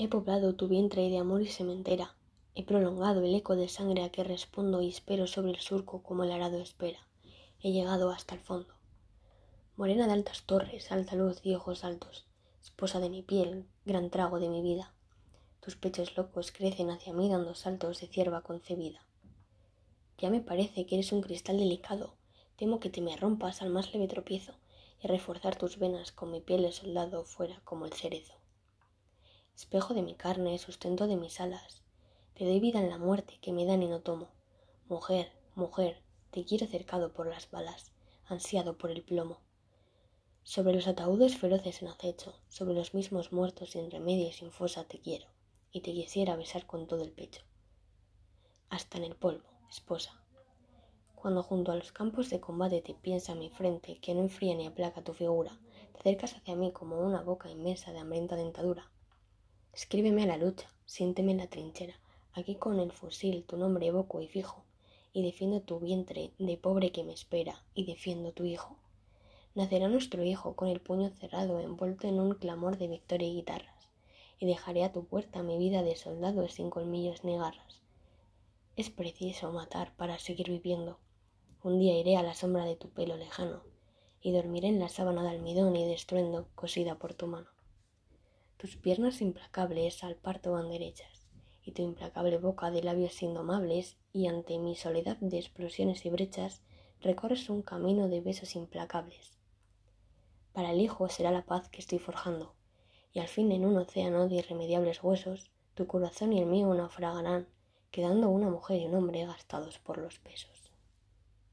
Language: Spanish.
He poblado tu vientre de amor y sementera. He prolongado el eco de sangre a que respondo y espero sobre el surco como el arado espera. He llegado hasta el fondo. Morena de altas torres, alta luz y ojos altos, esposa de mi piel, gran trago de mi vida. Tus pechos locos crecen hacia mí dando saltos de cierva concebida. Ya me parece que eres un cristal delicado. Temo que te me rompas al más leve tropiezo y reforzar tus venas con mi piel de soldado fuera como el cerezo. Espejo de mi carne, sustento de mis alas, te doy vida en la muerte que me dan y no tomo. Mujer, mujer, te quiero cercado por las balas, ansiado por el plomo. Sobre los ataúdes feroces en acecho, sobre los mismos muertos sin remedio y sin fosa te quiero, y te quisiera besar con todo el pecho. Hasta en el polvo, esposa. Cuando junto a los campos de combate te piensa mi frente, que no enfría ni aplaca tu figura, te acercas hacia mí como una boca inmensa de hambrienta dentadura. Escríbeme a la lucha, siénteme en la trinchera, aquí con el fusil tu nombre evoco y fijo, y defiendo tu vientre de pobre que me espera, y defiendo tu hijo. Nacerá nuestro hijo con el puño cerrado, envuelto en un clamor de victoria y guitarras, y dejaré a tu puerta mi vida de soldado sin colmillos ni garras. Es preciso matar para seguir viviendo. Un día iré a la sombra de tu pelo lejano, y dormiré en la sábana de almidón y de estruendo cosida por tu mano. Tus piernas implacables al parto van derechas, y tu implacable boca de labios indomables, y ante mi soledad de explosiones y brechas, recorres un camino de besos implacables. Para el hijo será la paz que estoy forjando, y al fin en un océano de irremediables huesos, tu corazón y el mío naufragarán, quedando una mujer y un hombre gastados por los pesos.